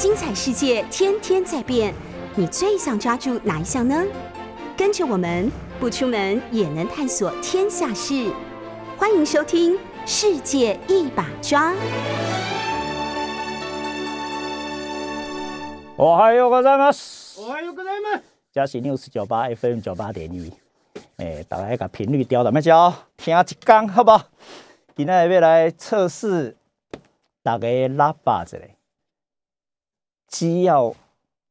精彩世界天天在变，你最想抓住哪一项呢？跟着我们不出门也能探索天下事，欢迎收听《世界一把抓》。おはようございます。おはようございます。这是 News 九八 FM 九八点一，诶，大家把频率调到咩叫？听一讲好不好？今仔日要来测试大家的喇叭一下， 只要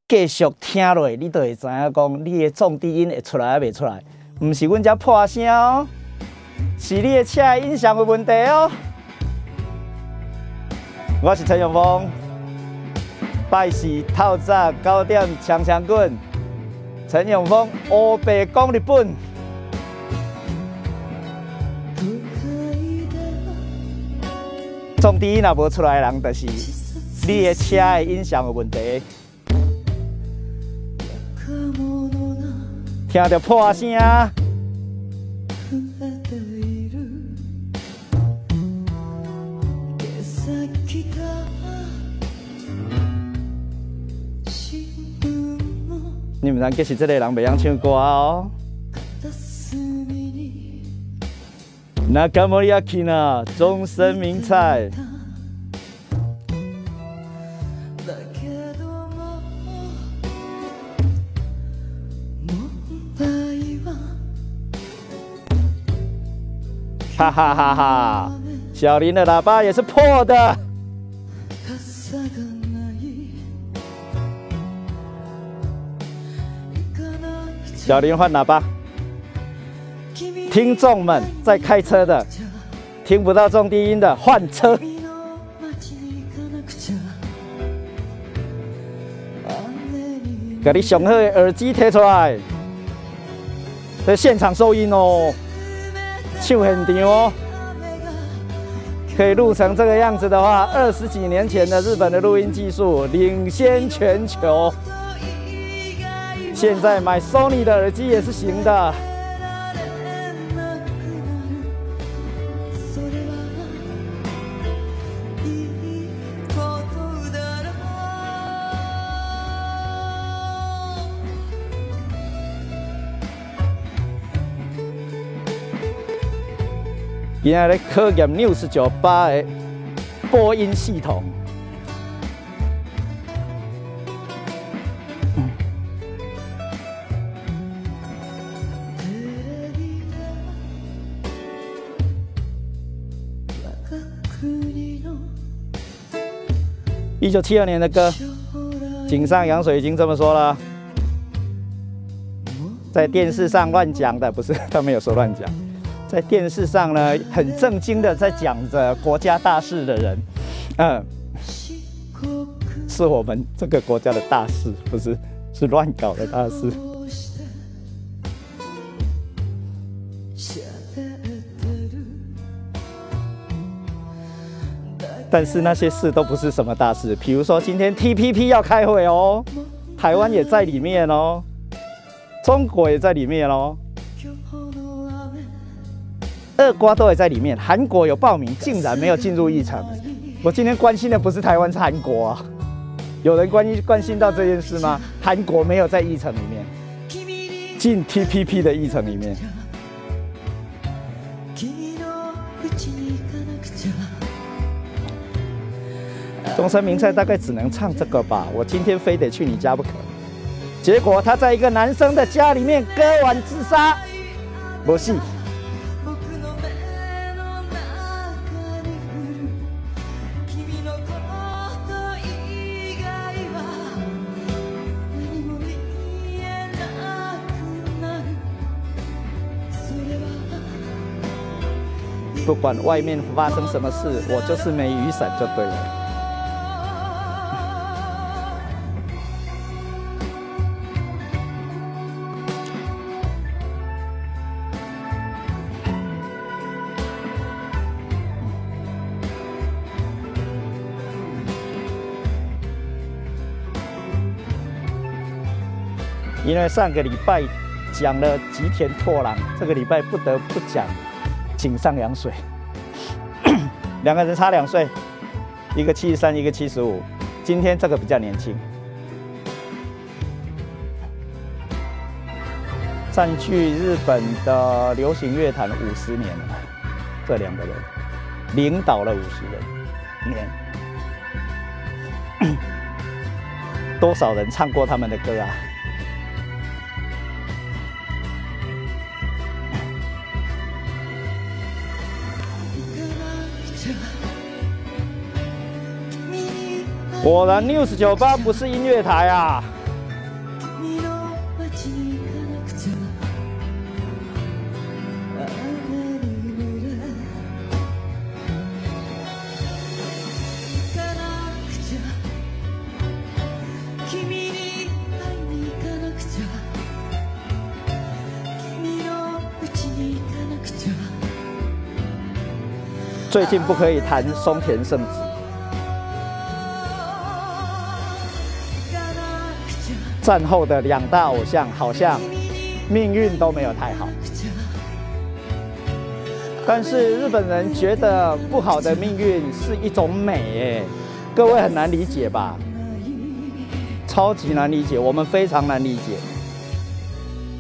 继续听落，你就会知影讲你的重低音会出来还袂出来。毋是阮遮破声哦，是你的车的音响有问题哦。我是陈永峰。拜四透早九点，锵锵滚！陈永峰黑白讲日本。重低音若无出来的人，就是你的车的音响有问题。听到破声。你们知其实这个人袂晓唱歌哦。那干莫亚基呢？终身名菜。哈哈哈哈！小林的喇叭也是破的。小林换喇叭，听众们在开车的，听不到重低音的换车。给你上好的耳机贴出来，在现场收音哦，就很牛哦，可以录成这个样子的话，二十几年前的日本的录音技术领先全球。现在买 Sony 的耳机也是行的。今仔咧考验 News 九八的播音系统。一九七二年的歌，井上洋水已经这么说了，在电视上乱讲的，不是他没有说乱讲，在电视上呢很正经的在讲着国家大事的人，嗯，是我们这个国家的大事，不是是乱搞的大事。但是那些事都不是什么大事，比如说今天 TPP 要开会哦，台湾也在里面哦，中国也在里面哦，二瓜都也在里面，韩国有报名，竟然没有进入议程。我今天关心的不是台湾，是韩国啊。有人关心关心到这件事吗？韩国没有在议程里面，进 TPP 的议程里面。终身名菜大概只能唱这个吧，我今天非得去你家不可。结果他在一个男生的家里面割腕自杀，不是。不管外面发生什么事，我就是没雨伞就对了。因为上个礼拜讲了吉田拓郎，这个礼拜不得不讲井上洋水，两个人差两岁，一个七十三，一个七十五。今天这个比较年轻，占据日本的流行乐坛五十年了。这两个人领导了五十年，多少人唱过他们的歌啊？果然，News 酒吧不是音乐台啊！最近不可以谈松田圣子。战后的两大偶像好像命运都没有太好，但是日本人觉得不好的命运是一种美，哎，各位很难理解吧？超级难理解，我们非常难理解。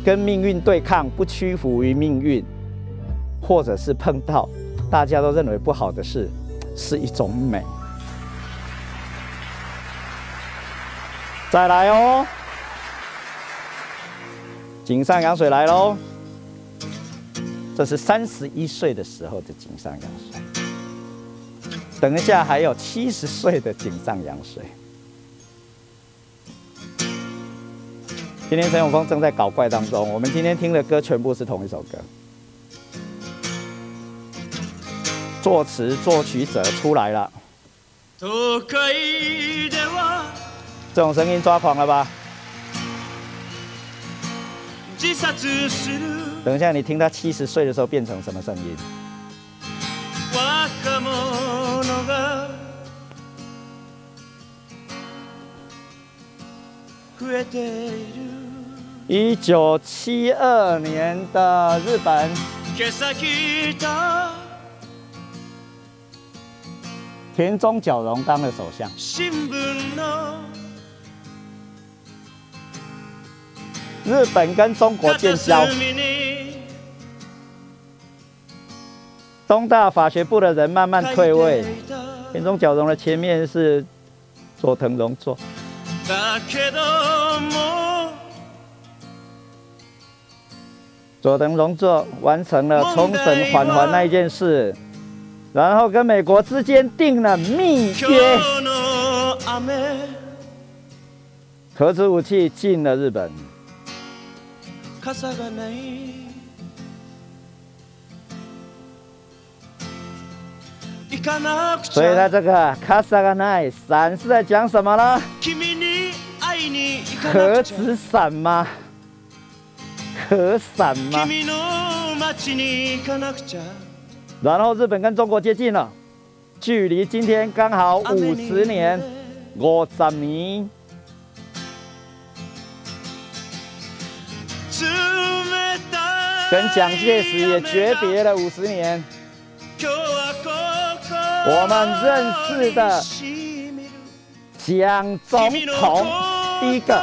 跟命运对抗，不屈服于命运，或者是碰到大家都认为不好的事，是一种美。再来哦。井上洋水来喽！这是三十一岁的时候的井上洋水。等一下还有七十岁的井上洋水。今天陈永峰正在搞怪当中，我们今天听的歌全部是同一首歌。作词作曲者出来了。这种声音抓狂了吧？等一下，你听他七十岁的时候变成什么声音？一九七二年的日本，田中角荣当了首相。日本跟中国建交，东大法学部的人慢慢退位，田中角荣的前面是佐藤荣作，佐藤荣作完成了冲绳返还那一件事，然后跟美国之间定了密约，核子武器进了日本。所以他这个卡萨嘎奈伞是在讲什么呢？核子伞吗？何伞吗？然后日本跟中国接近了，距离今天刚好五十年，五十年。跟蒋介石也诀别了五十年。我们认识的蒋总统，第一个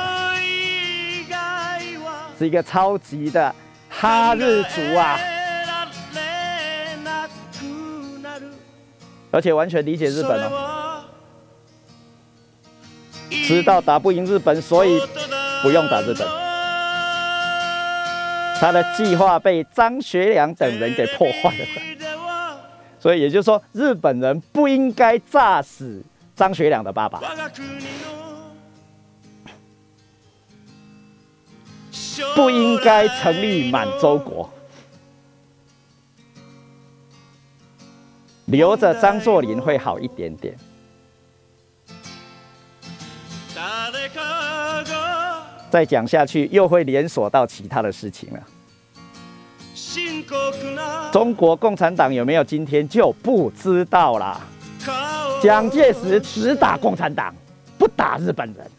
是一个超级的哈日族啊，而且完全理解日本哦，知道打不赢日本，所以不用打日本。他的计划被张学良等人给破坏了，所以也就是说，日本人不应该炸死张学良的爸爸，不应该成立满洲国，留着张作霖会好一点点。再讲下去，又会连锁到其他的事情了。中国共产党有没有今天就不知道啦。蒋介石只打共产党，不打日本人。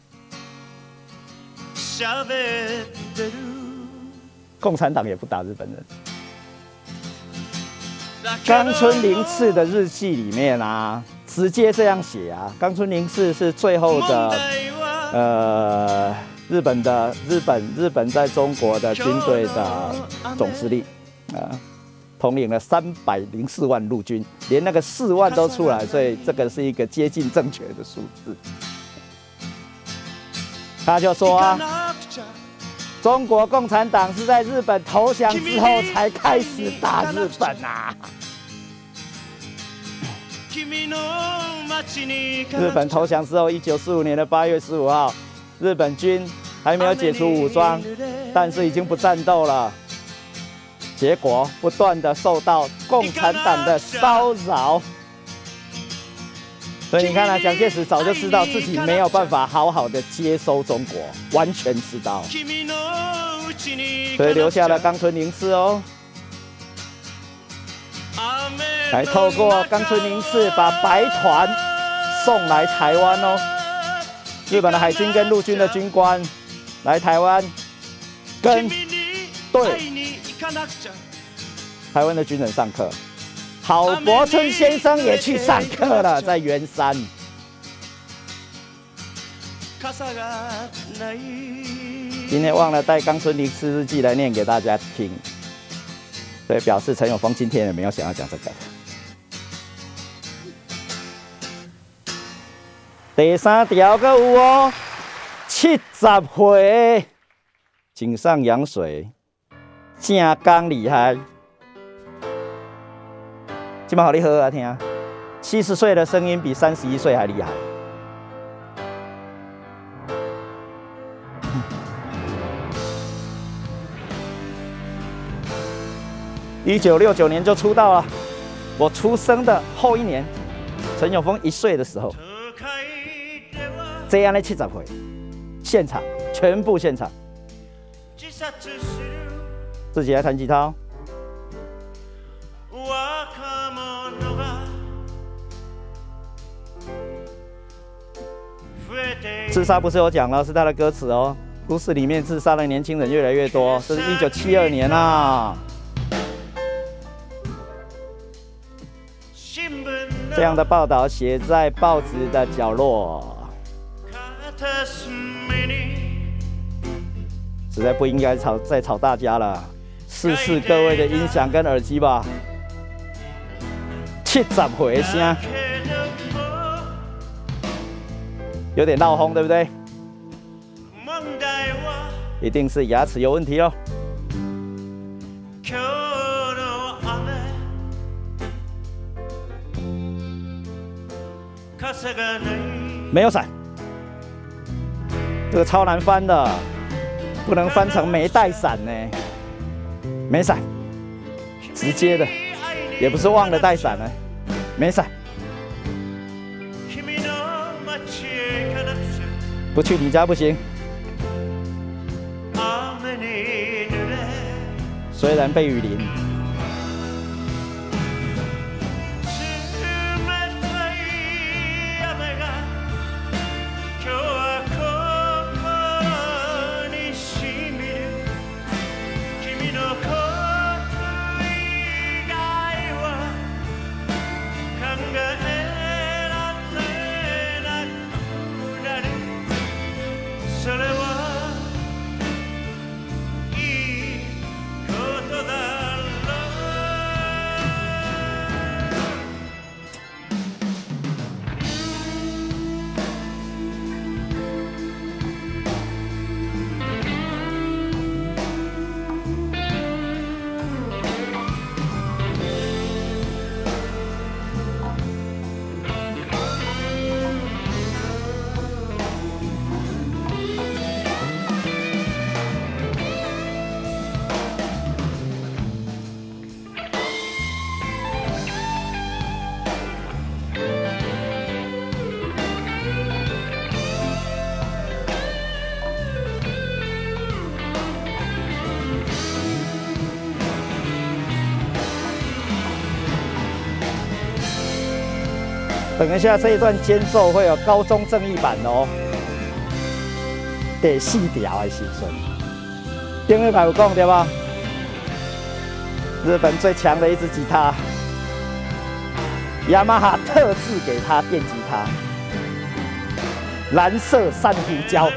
共产党也不打日本人。冈村宁次的日记里面啊，直接这样写啊。冈村宁次是最后的，呃，日本的日本日本在中国的军队的总司令啊，统领了三百零四万陆军，连那个四万都出来，所以这个是一个接近正确的数字。他就说啊，中国共产党是在日本投降之后才开始打日本啊。日本投降之后，一九四五年的八月十五号，日本军还没有解除武装，但是已经不战斗了。结果不断的受到共产党的骚扰，所以你看啊，蒋介石早就知道自己没有办法好好的接收中国，完全知道，所以留下了冈村宁次哦。来透过冈村宁次把白团送来台湾哦，日本的海军跟陆军的军官来台湾跟对台湾的军人上课，郝柏村先生也去上课了，在圆山。今天忘了带冈村宁次日记来念给大家听，所以表示陈永峰今天也没有想要讲这个。第三条个有哦，七十岁，井上羊水，正刚厉害。今麦好你喝啊听，七十岁的声音比三十一岁还厉害。一九六九年就出道了，我出生的后一年，陈永峰一岁的时候。这样的七十回，现场全部现场，自己来弹吉他哦。自杀不是有讲了，是他的歌词哦。故事里面自杀的年轻人越来越多，这是一九七二年啊。这样的报道写在报纸的角落。实在不应该吵再吵大家了，试试各位的音响跟耳机吧。七十回声，有点闹哄，对不对？一定是牙齿有问题哦。没有伞。这个超难翻的，不能翻成没带伞呢，没伞，直接的，也不是忘了带伞呢，没伞，不去你家不行，虽然被雨淋。等一下，这一段间奏会有高中正义版哦，第四条的时阵，丁一排有讲对吧？日本最强的一支吉他，雅马哈特制给他电吉他，蓝色珊瑚礁。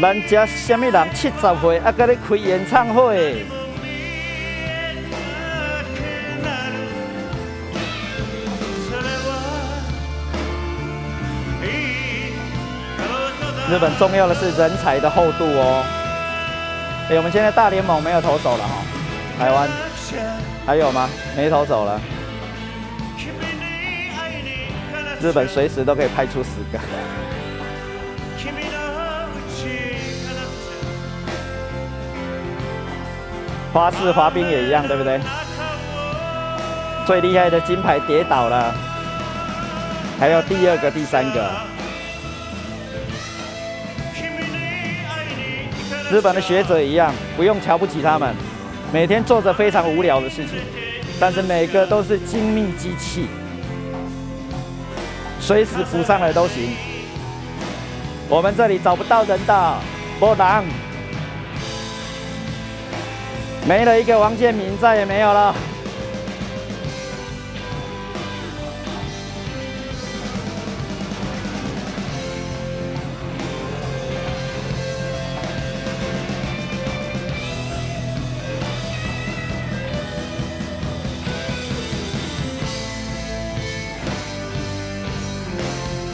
咱家什么人七十岁还搁咧开演唱会？日本重要的是人才的厚度哦。哎，我们现在大联盟没有投手了哈，台湾还有吗？没投手了。日本随时都可以派出十个。花式滑冰也一样，对不对？最厉害的金牌跌倒了，还有第二个、第三个。日本的学者一样，不用瞧不起他们，每天做着非常无聊的事情，但是每个都是精密机器，随时补上来都行。我们这里找不到人的，波浪。没了一个王建民，再也没有了。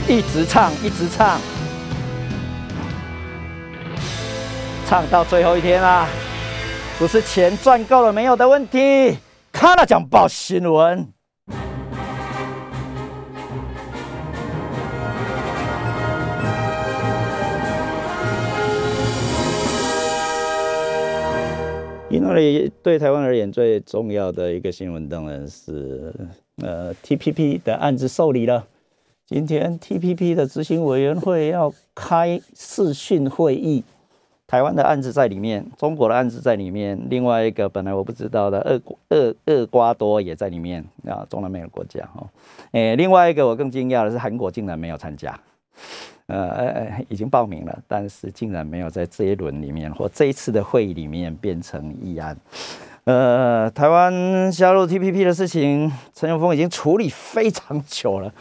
一直唱，一直唱，唱到最后一天啊！不是钱赚够了没有的问题。看了讲报新闻。因为对台湾而言最重要的一个新闻当然是呃 TPP 的案子受理了。今天 TPP 的执行委员会要开视讯会议。台湾的案子在里面，中国的案子在里面，另外一个本来我不知道的厄厄厄瓜多也在里面啊，中南美的国家哈。诶，另外一个我更惊讶的是韩国竟然没有参加，呃，已经报名了，但是竟然没有在这一轮里面或这一次的会议里面变成议案。呃，台湾加入 TPP 的事情，陈永峰已经处理非常久了。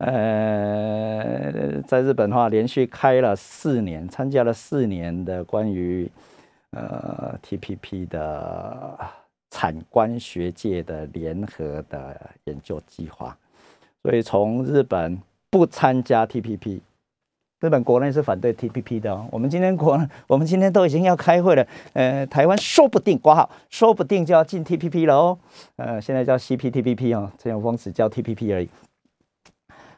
呃，在日本的话，连续开了四年，参加了四年的关于呃 TPP 的产官学界的联合的研究计划。所以从日本不参加 TPP，日本国内是反对 TPP 的哦。我们今天国，我们今天都已经要开会了。呃，台湾说不定挂号，说不定就要进 TPP 了哦。呃，现在叫 CPTPP 哦，陈永峰只叫 TPP 而已。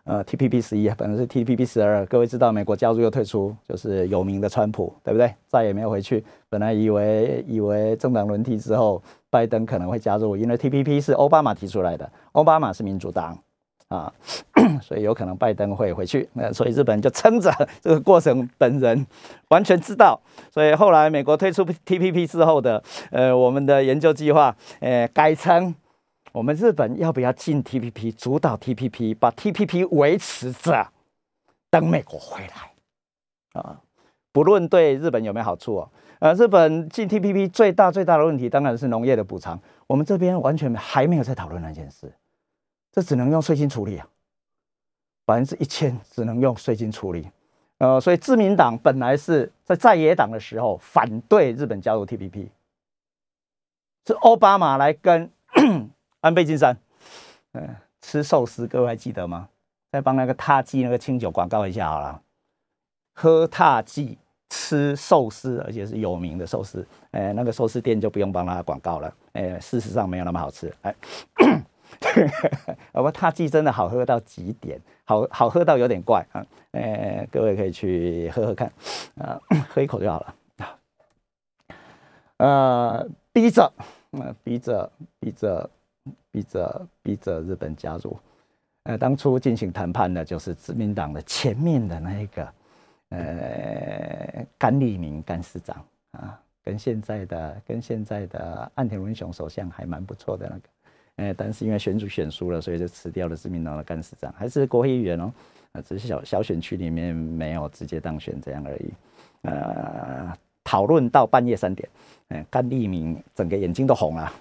呃，TPP 十一本来是 TPP 十二，各位知道美国加入又退出，就是有名的川普，对不对？再也没有回去。本来以为以为政党轮替之后，拜登可能会加入，因为 TPP 是奥巴马提出来的，奥巴马是民主党，啊，所以有可能拜登会回去。那所以日本就撑着这个过程，本人完全知道。所以后来美国退出 TPP 之后的，呃，我们的研究计划，呃，改成我们日本要不要进 TPP，主导 TPP，把 TPP 维持着，等美国回来？啊。不论对日本有没有好处哦，呃，日本进 TPP 最大最大的问题当然是农业的补偿，我们这边完全还没有在讨论那件事，这只能用税金处理啊，百分之一千只能用税金处理，呃，所以自民党本来是在在野党的时候反对日本加入 TPP，是奥巴马来跟安倍晋三，嗯，吃寿司，各位还记得吗？再帮那个踏记那个清酒广告一下好了，喝踏记。吃寿司，而且是有名的寿司，哎，那个寿司店就不用帮他广告了，哎，事实上没有那么好吃，哎，不过他记真的好喝到极点，好好喝到有点怪。啊，哎，各位可以去喝喝看，啊，喝一口就好了，呃，逼着，呃，逼着，逼着，逼着，逼着日本加入，呃，当初进行谈判的就是自民党的前面的那一个。呃，甘利明甘市长啊，跟现在的跟现在的岸田文雄首相还蛮不错的那个，呃，但是因为选举选输了，所以就辞掉了自民党的干事长，还是国会议员哦，呃，只是小小选区里面没有直接当选这样而已。呃，讨论到半夜三点，呃，甘利明整个眼睛都红了，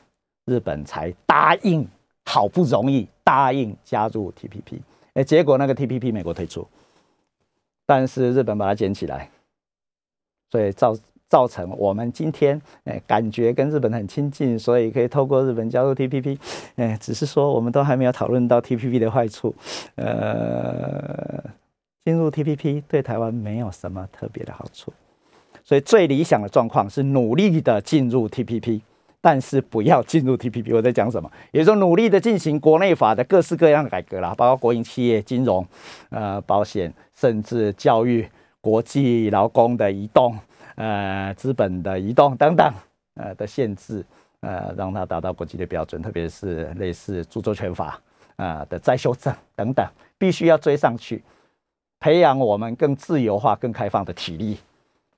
日本才答应，好不容易答应加入 TPP，哎，结果那个 TPP 美国退出。但是日本把它捡起来，所以造造成我们今天哎感觉跟日本很亲近，所以可以透过日本加入 TPP，哎，只是说我们都还没有讨论到 TPP 的坏处。呃，进入 TPP 对台湾没有什么特别的好处，所以最理想的状况是努力的进入 TPP。但是不要进入 TPP，我在讲什么？也就努力的进行国内法的各式各样的改革啦，包括国营企业、金融、呃保险，甚至教育、国际劳工的移动、呃资本的移动等等，呃的限制，呃让它达到国际的标准，特别是类似著作权法啊的再修正等等，必须要追上去，培养我们更自由化、更开放的体力。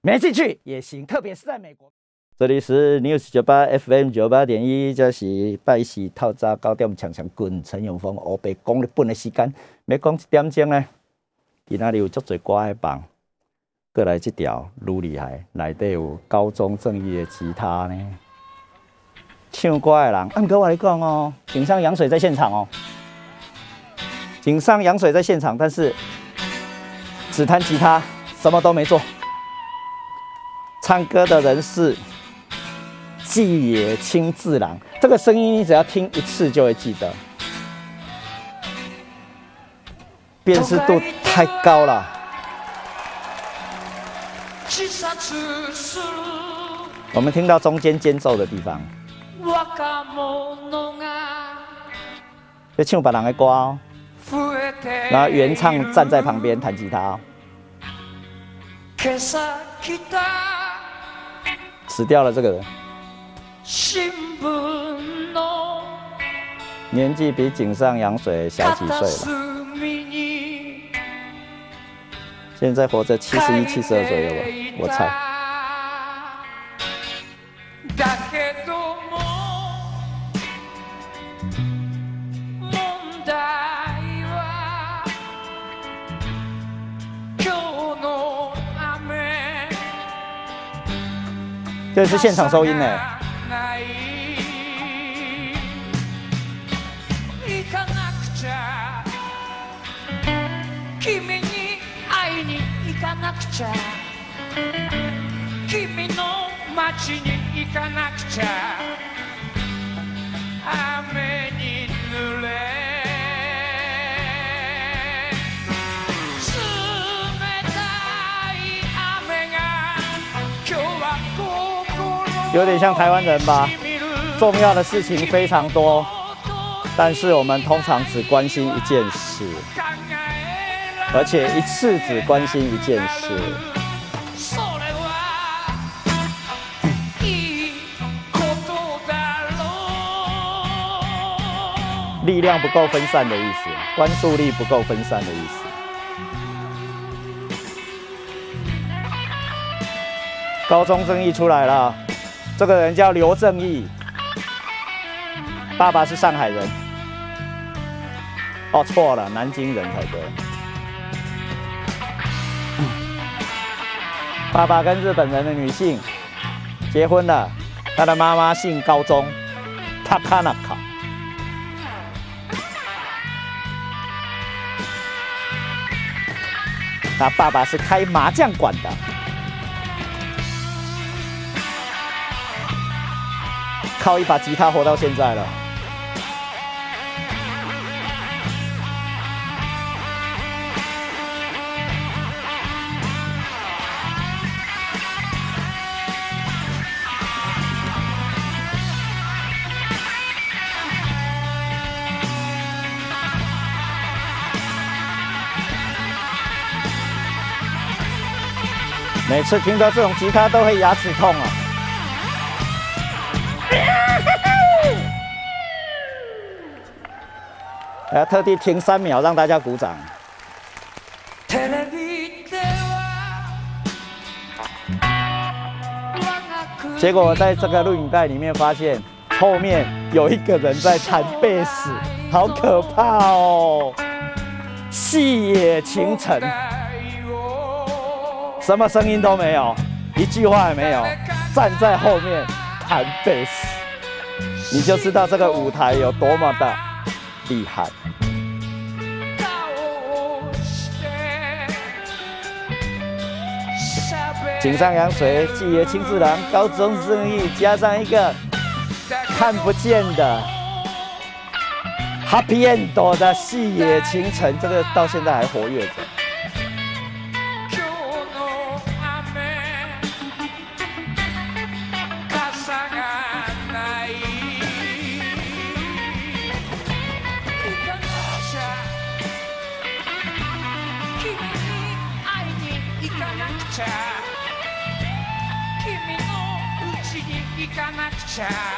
没进去也行，特别是在美国。这里是 News 九八 FM 九八点一，这是拜四透早九点强强滚陈永峰我被讲日本的时间，要讲一点钟呢。今仔日有足侪歌爱放，过来这条愈厉害，内底有高中正义的吉他呢。唱歌的人，按哥我来讲哦，井上洋水在现场哦。井上洋水在现场，但是只弹吉他，什么都没做。唱歌的人是。记也清自然，这个声音你只要听一次就会记得。辨识度太高了。我们听到中间间奏的地方。就唱别人的歌哦，然后原唱站在旁边弹吉他。死掉了这个人。年纪比井上洋水小几岁了，现在活着七十一、七十二左右吧，我猜。这是现场收音呢。有点像台湾人吧，重要的事情非常多，但是我们通常只关心一件事，而且一次只关心一件事，力量不够分散的意思。关注力不够分散的意思。高中正义出来了，这个人叫刘正义，爸爸是上海人。哦，错了，南京人才对。爸爸跟日本人的女性结婚了，他的妈妈姓高中，Takanaka。他爸爸是开麻将馆的，靠一把吉他活到现在了。每次听到这种吉他都会牙齿痛啊！要特地停三秒让大家鼓掌。结果我在这个录影带里面发现，后面有一个人在弹贝斯，好可怕哦！细野晴臣。什么声音都没有，一句话也没有，站在后面弹贝斯，你就知道这个舞台有多么的厉害。井上洋水、纪野清志郎、高中生意，加上一个看不见的 Happy End 的细野晴臣，这个到现在还活跃着。不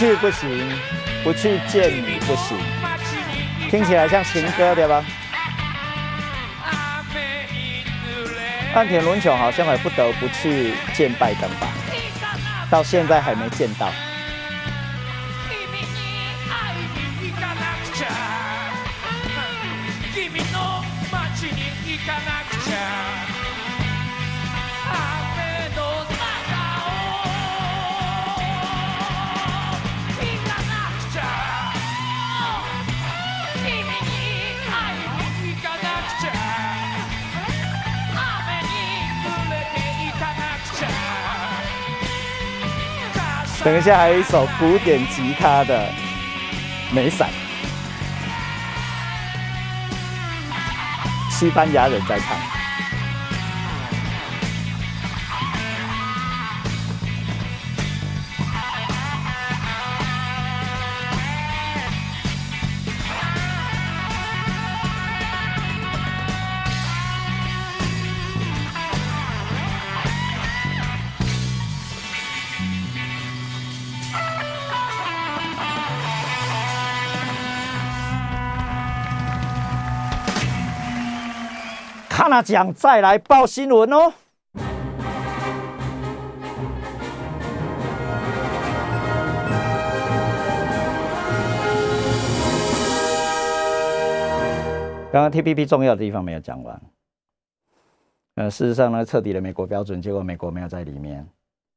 去不行，不去见你不行，听起来像情歌对吧？岸田伦雄好像还不得不去见拜登吧，到现在还没见到。等一下，还有一首古典吉他的《梅伞》，西班牙人在唱。那讲再来报新闻哦。刚刚 TPP 重要的地方没有讲完。呃，事实上呢，彻底的美国标准，结果美国没有在里面。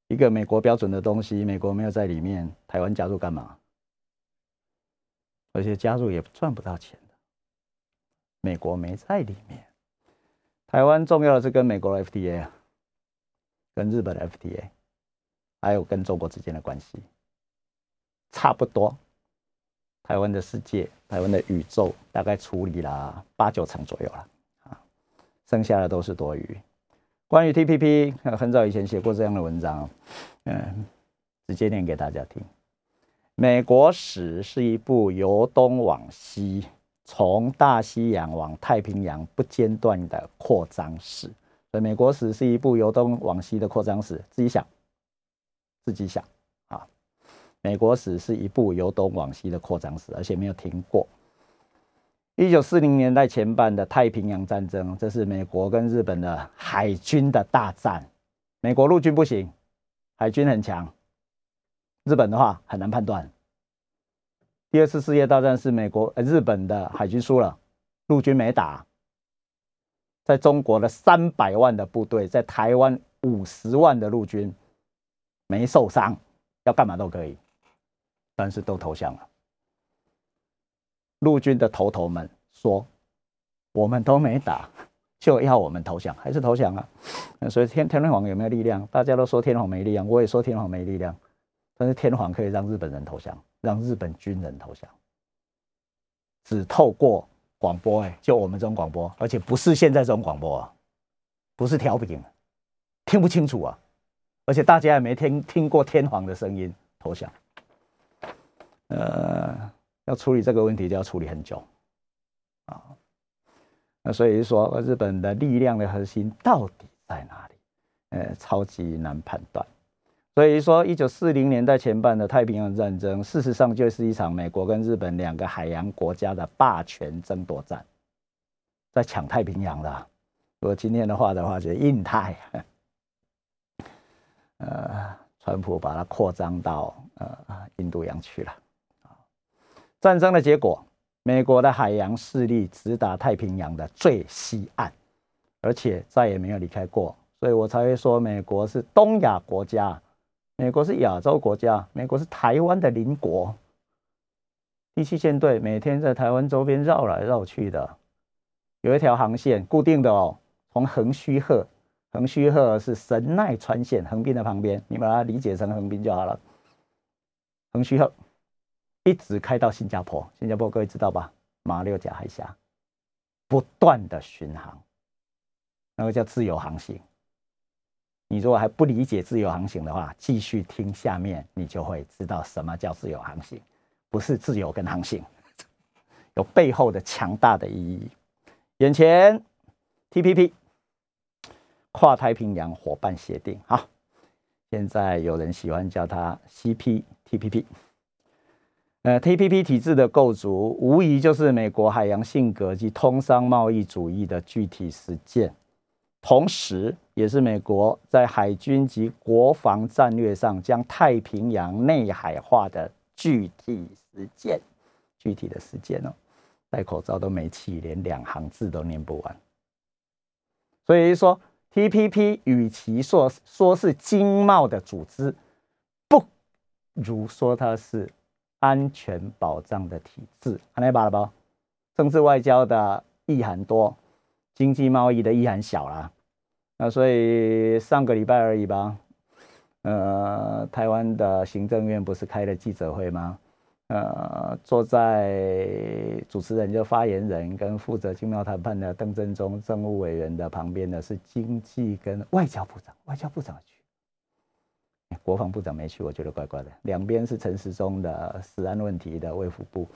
一个美国标准的东西，美国没有在里面，台湾加入干嘛？而且加入也赚不到钱的。美国没在里面。台湾重要的是跟美国的 FDA，跟日本的 FTA，还有跟中国之间的关系，差不多。台湾的世界，台湾的宇宙，大概处理了八九成左右了啊，剩下的都是多余。关于 TPP，很早以前写过这样的文章，嗯，直接念给大家听。美国史是一部由东往西，从大西洋往太平洋不间断的扩张史。所以，美国史是一部由东往西的扩张史。自己想，自己想啊。美国史是一部由东往西的扩张史，而且没有停过。一九四零年代前半的太平洋战争，这是美国跟日本的海军的大战。美国陆军不行，海军很强。日本的话很难判断。第二次世界大战是美国呃日本的海军输了，陆军没打。在中国的三百万的部队，在台湾五十万的陆军没受伤，要干嘛都可以。但是都投降了。陆军的头头们说：“我们都没打，就要我们投降，还是投降了。”所以天天皇有没有力量？大家都说天皇没力量，我也说天皇没力量。但是天皇可以让日本人投降，让日本军人投降，只透过广播，哎，就我们这种广播，而且不是现在这种广播啊，不是调频，听不清楚啊，而且大家也没听听过天皇的声音投降。呃，要处理这个问题就要处理很久，啊，那所以说日本的力量的核心到底在哪里？呃，超级难判断。所以说，一九四零年代前半的太平洋战争，事实上就是一场美国跟日本两个海洋国家的霸权争夺战，在抢太平洋的。如果今天的话的话，就是印太。呃，川普把它扩张到呃印度洋去了。战争的结果，美国的海洋势力直达太平洋的最西岸，而且再也没有离开过。所以我才会说，美国是东亚国家，美国是亚洲国家，美国是台湾的邻国。第七舰队每天在台湾周边绕来绕去的，有一条航线固定的哦，从横须贺，横须贺是神奈川县横滨的旁边，你把它理解成横滨就好了。横须贺。一直开到新加坡，新加坡各位知道吧？马六甲海峡不断的巡航，那个叫自由航行。你如果还不理解自由航行的话，继续听下面，你就会知道什么叫自由航行。不是自由跟航行，有背后的强大的意义。眼前 TPP 跨太平洋伙伴协定，好，现在有人喜欢叫它 CPTPP。呃，TPP 体制的构筑，无疑就是美国海洋性格及通商贸易主义的具体实践，同时也是美国在海军及国防战略上将太平洋内海化的具体实践。具体的实践哦，戴口罩都没气，连两行字都念不完。所以说，TPP 与其说说是经贸的组织，不如说它是。安全保障的体制，安尼罢了不？政治外交的意涵多，经济贸易的意涵小啦。那所以上个礼拜而已吧。呃，台湾的行政院不是开了记者会吗？呃，坐在主持人就发言人跟负责经贸谈判的邓正中政务委员的旁边的是经济跟外交部长，外交部长。国防部长没去，我觉得怪怪的。两边是陈时中的食安问题的卫福部，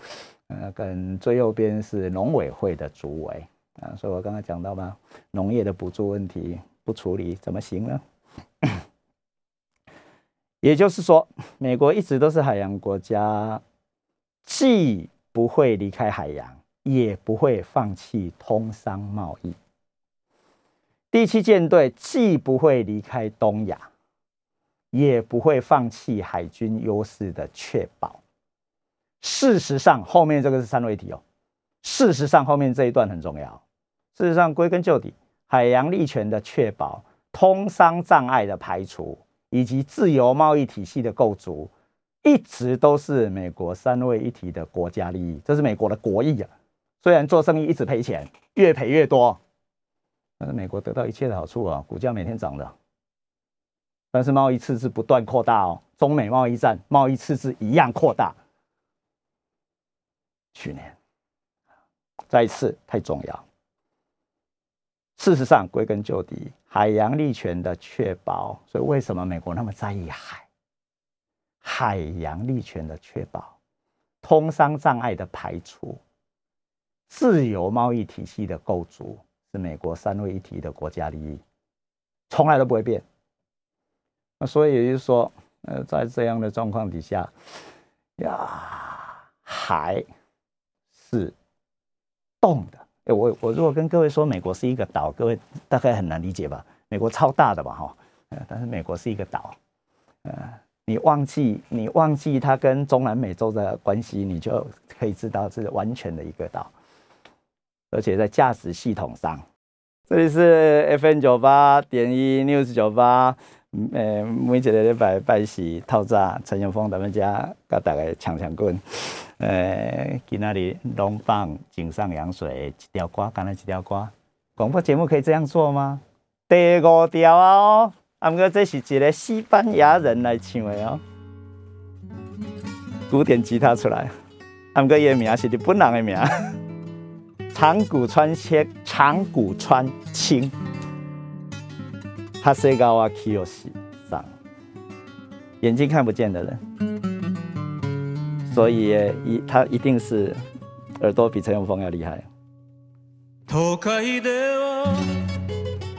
呃，跟最右边是农委会的主委啊。所以我刚才讲到嘛，农业的补助问题不处理怎么行呢？也就是说，美国一直都是海洋国家，既不会离开海洋，也不会放弃通商贸易。第七舰队既不会离开东亚。也不会放弃海军优势的确保。事实上，后面这个是三位题哦。事实上，后面这一段很重要。事实上，归根究底，海洋利权的确保、通商障碍的排除以及自由贸易体系的构筑，一直都是美国三位一体的国家利益。这是美国的国益啊。虽然做生意一直赔钱，越赔越多，但是美国得到一切的好处啊，股价每天涨的。但是贸易赤字不断扩大哦，中美贸易战贸易赤字一样扩大。去年，再一次太重要。事实上，归根究底，海洋利权的确保，所以为什么美国那么在意海？海洋利权的确保，通商障碍的排除，自由贸易体系的构筑，是美国三位一体的国家利益，从来都不会变。那所以也就是说，呃，在这样的状况底下，呀，海是动的。哎，我我如果跟各位说美国是一个岛，各位大概很难理解吧？美国超大的吧，哈，但是美国是一个岛，呃，你忘记你忘记它跟中南美洲的关系，你就可以知道是完全的一个岛，而且在驾驶系统上，这里是 FN 九八点一 News 九八。诶，每一个礼拜拜是透早，陈永峰他们家甲大家抢抢棍。诶，今仔日龙放井上羊水一条歌，干了一条歌。广播节目可以这样做吗？第五条啊哦，啊，不过这是一个西班牙人来唱的哦，古典吉他出来。啊，不过伊名是日本人的名，长谷川清，长谷川清。他是高啊，Kiyoshi 上，眼睛看不见的人，所以一他一定是耳朵比陈永峰要厉害。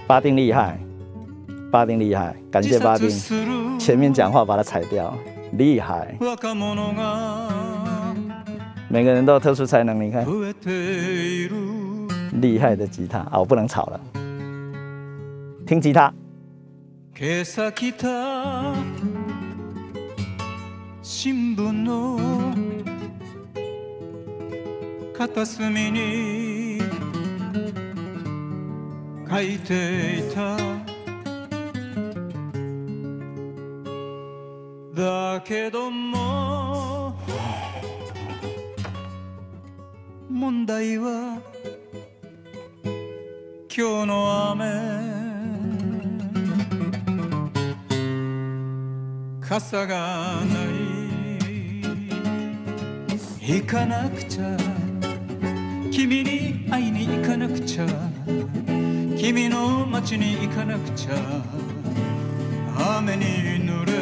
巴丁厉害，巴丁厉害，感谢巴丁。前面讲话把它踩掉，厉害。每个人都有特殊才能，你看，厉害的吉他啊！我不能吵了，听吉他。今朝来た新聞の片隅に書いていただけども問題は今日の雨。傘がない行かなくちゃ君に会いに行かなくちゃ君の街に行かなくちゃ雨に濡れ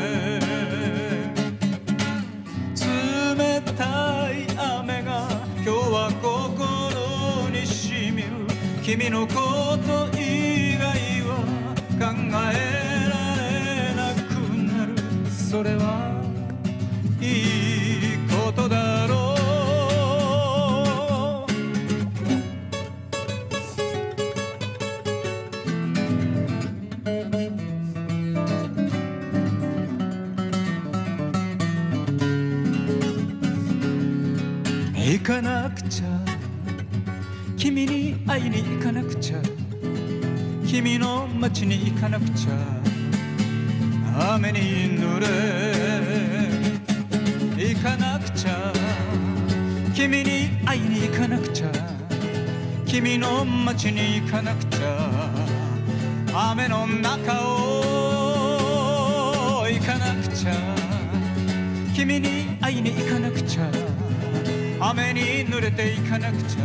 冷たい雨が今日は心にしみる君のことそれはいいことだろう。行かなくちゃ。君に会いに行かなくちゃ。君の街に行かなくちゃ。雨に濡れ行かなくちゃ君に会いに行かなくちゃ。君の街に行かなくちゃ。雨の中を行かなくちゃ。君に会いに行かなくちゃ。雨に濡れて行かなくちゃ。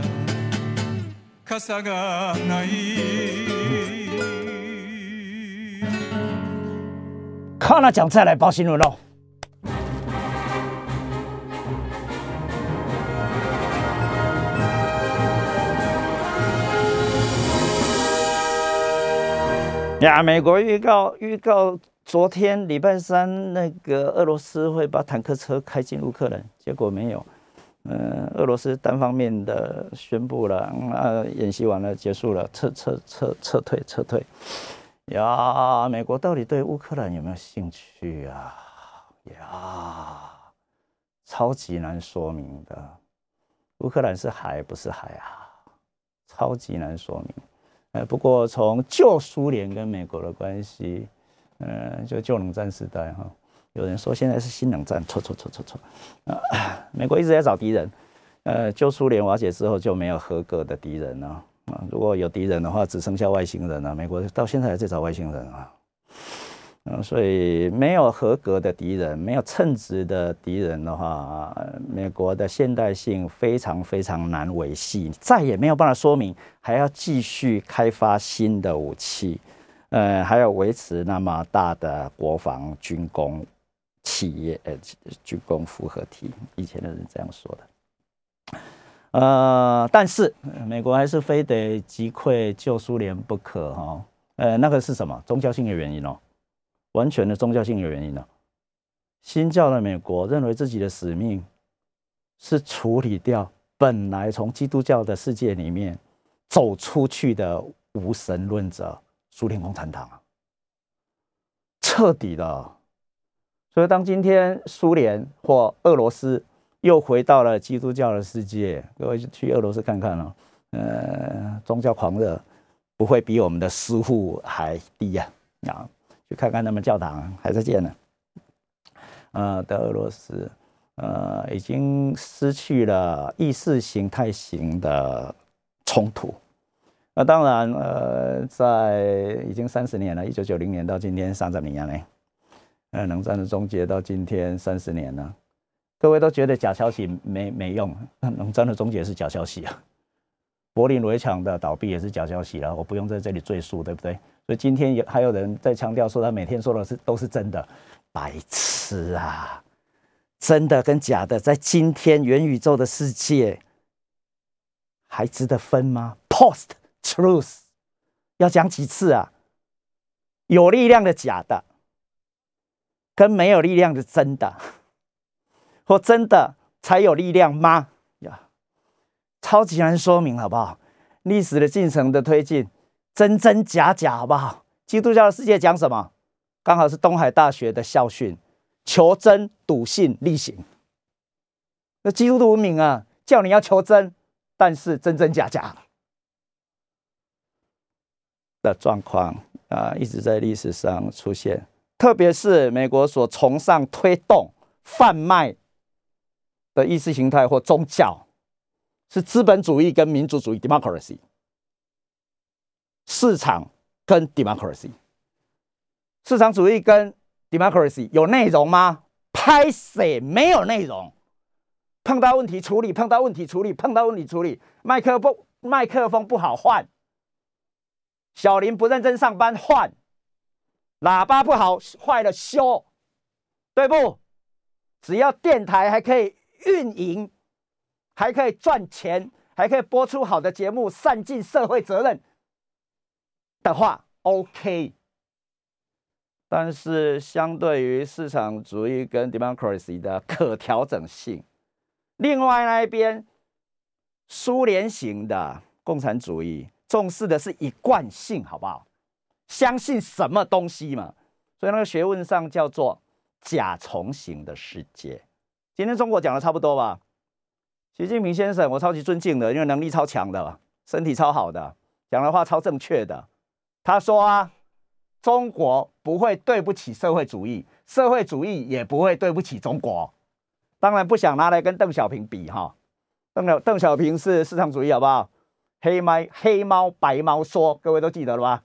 傘がない。看那讲再来报新闻喽。呀，美国预告预告，昨天礼拜三那个俄罗斯会把坦克车开进乌克兰，结果没有。嗯，俄罗斯单方面的宣布了，啊，演习完了结束了，撤撤撤撤退撤退。呀，美国到底对乌克兰有没有兴趣啊？呀，超级难说明的。乌克兰是海不是海啊？超级难说明。呃，不过从旧苏联跟美国的关系，嗯，就旧冷战时代哈，有人说现在是新冷战，错错错错错。啊，美国一直在找敌人。呃，旧苏联瓦解之后就没有合格的敌人了。啊，如果有敌人的话，只剩下外星人了。美国到现在还在找外星人啊！嗯，所以没有合格的敌人，没有称职的敌人的话，美国的现代性非常非常难维系，再也没有办法说明还要继续开发新的武器，呃，还要维持那么大的国防军工企业，呃，军工复合体。以前的人这样说的。呃，但是美国还是非得击溃旧苏联不可哈。呃，那个是什么宗教性的原因哦？完全的宗教性的原因呢？新教的美国认为自己的使命是处理掉本来从基督教的世界里面走出去的无神论者——苏联共产党啊，彻底的。所以，当今天苏联或俄罗斯又回到了基督教的世界，各位去俄罗斯看看哦，呃，宗教狂热不会比我们的师傅还低呀啊！去看看他们教堂还在建呢。呃，的俄罗斯，呃，已经失去了意识形态型的冲突。那当然，呃，在已经三十年了，一九九零年到今天三十年呢，呃，冷战的终结到今天三十年了。各位都觉得假消息没没用，冷战的终结是假消息啊。柏林围墙的倒闭也是假消息了，我不用在这里赘述，对不对？所以今天有还有人在强调说他每天说的是都是真的，白痴啊！真的跟假的，在今天元宇宙的世界还值得分吗？Post truth 要讲几次啊？有力量的假的，跟没有力量的真的，说真的才有力量吗？呀，超级难说明，好不好？历史的进程的推进。真真假假，好不好？基督教的世界讲什么？刚好是东海大学的校训：求真、笃信、力行。那基督的文明啊，叫你要求真，但是真真假假的状况啊，一直在历史上出现。特别是美国所崇尚、推动、贩卖的意识形态或宗教，是资本主义跟民主主义 （democracy）。市场跟 democracy，市场主义跟 democracy 有内容吗？拍谁没有内容？碰到问题处理，碰到问题处理，碰到问题处理。麦克风麦克风不好换，小林不认真上班换，喇叭不好坏了修，对不？只要电台还可以运营，还可以赚钱，还可以播出好的节目，善尽社会责任。的话，OK，但是相对于市场主义跟 democracy 的可调整性，另外那一边苏联型的共产主义重视的是一贯性，好不好？相信什么东西嘛？所以那个学问上叫做甲虫型的世界。今天中国讲的差不多吧？习近平先生，我超级尊敬的，因为能力超强的，身体超好的，讲的话超正确的。他说啊，中国不会对不起社会主义，社会主义也不会对不起中国。当然不想拿来跟邓小平比哈，邓小邓小平是市场主义好不好？黑猫黑猫白猫说，各位都记得了吧？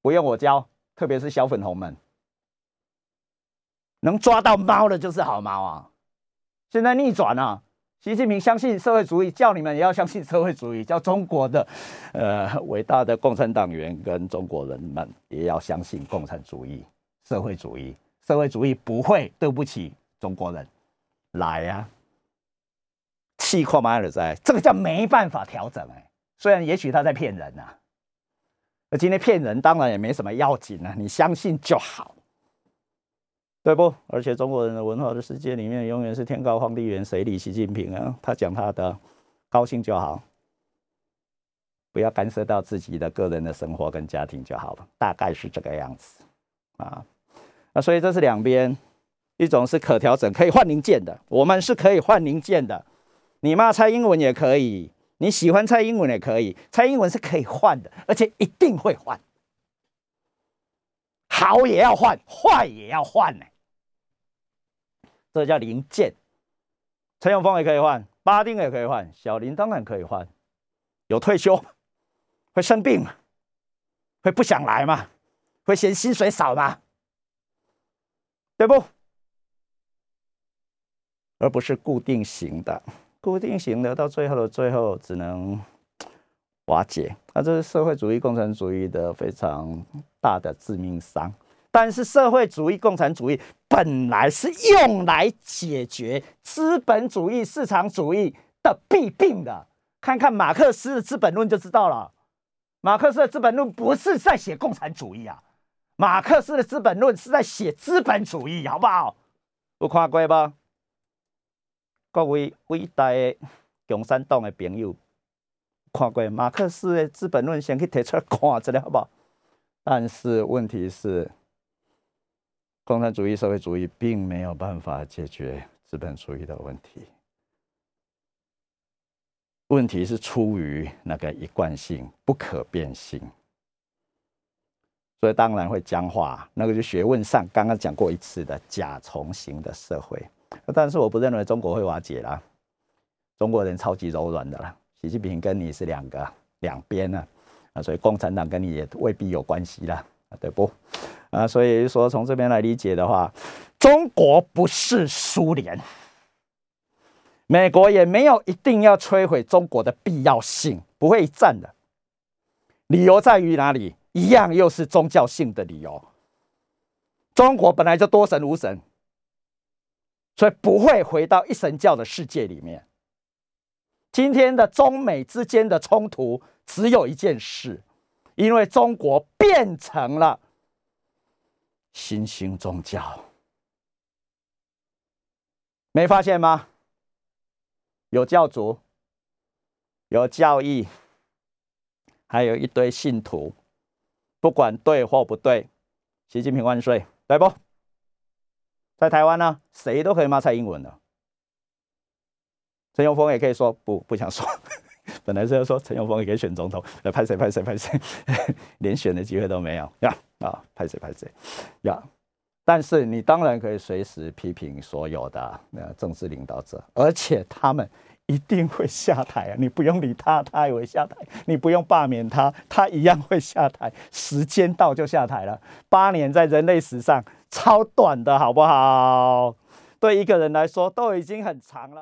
不用我教，特别是小粉红们，能抓到猫的就是好猫啊。现在逆转了。习近平相信社会主义，叫你们也要相信社会主义；叫中国的，呃，伟大的共产党员跟中国人们也要相信共产主义、社会主义。社会主义不会对不起中国人，来呀！气阔马尔在，这个叫没办法调整哎。虽然也许他在骗人呐，那今天骗人当然也没什么要紧啊，你相信就好。对不？而且中国人的文化的世界里面，永远是天高皇帝远，谁理习近平啊？他讲他的，高兴就好，不要干涉到自己的个人的生活跟家庭就好了。大概是这个样子啊。那所以这是两边，一种是可调整，可以换零件的，我们是可以换零件的。你骂蔡英文也可以，你喜欢蔡英文也可以，蔡英文是可以换的，而且一定会换，好也要换，坏也要换呢。这叫零件，陈永峰也可以换，巴丁也可以换，小林当然可以换。有退休，会生病？会不想来吗？会嫌薪水少吗？对不？而不是固定型的，固定型的到最后的最后只能瓦解。那这是社会主义共产主义的非常大的致命伤。但是社会主义共产主义本来是用来解决资本主义市场主义的弊病的。看看马克思的《资本论》就知道了。马克思的《资本论》不是在写共产主义啊，马克思的《资本论》是在写资本主义，好不好？有看过吧？各位伟大的共产党的朋友，看过马克思的《资本论》，先去提出来看一下，好不好？但是问题是，共产主义、社会主义并没有办法解决资本主义的问题。问题是出于那个一贯性、不可变性，所以当然会僵化。那个就学问上刚刚讲过一次的甲虫型的社会。但是我不认为中国会瓦解啦，中国人超级柔软的啦。习近平跟你是两个两边呢，啊，所以共产党跟你也未必有关系啦，对不？啊，所以说从这边来理解的话，中国不是苏联，美国也没有一定要摧毁中国的必要性，不会战的。理由在于哪里？一样又是宗教性的理由。中国本来就多神无神。所以不会回到一神教的世界里面。今天的中美之间的冲突只有一件事，因为中国变成了新兴宗教，没发现吗？有教主，有教义，还有一堆信徒，不管对或不对，习近平万岁，对不？在台湾呢，谁都可以骂蔡英文的。陈永峰也可以说不不想说，本来是要说陈永峰也可以选总统，来拍谁拍谁拍谁，连选的机会都没有呀啊，拍谁拍谁呀。但是你当然可以随时批评所有的呃政治领导者，而且他们一定会下台啊！你不用理他，他也会下台；你不用罢免他，他一样会下台。时间到就下台了，八年在人类史上。超短的好不好？对一个人来说都已经很长了。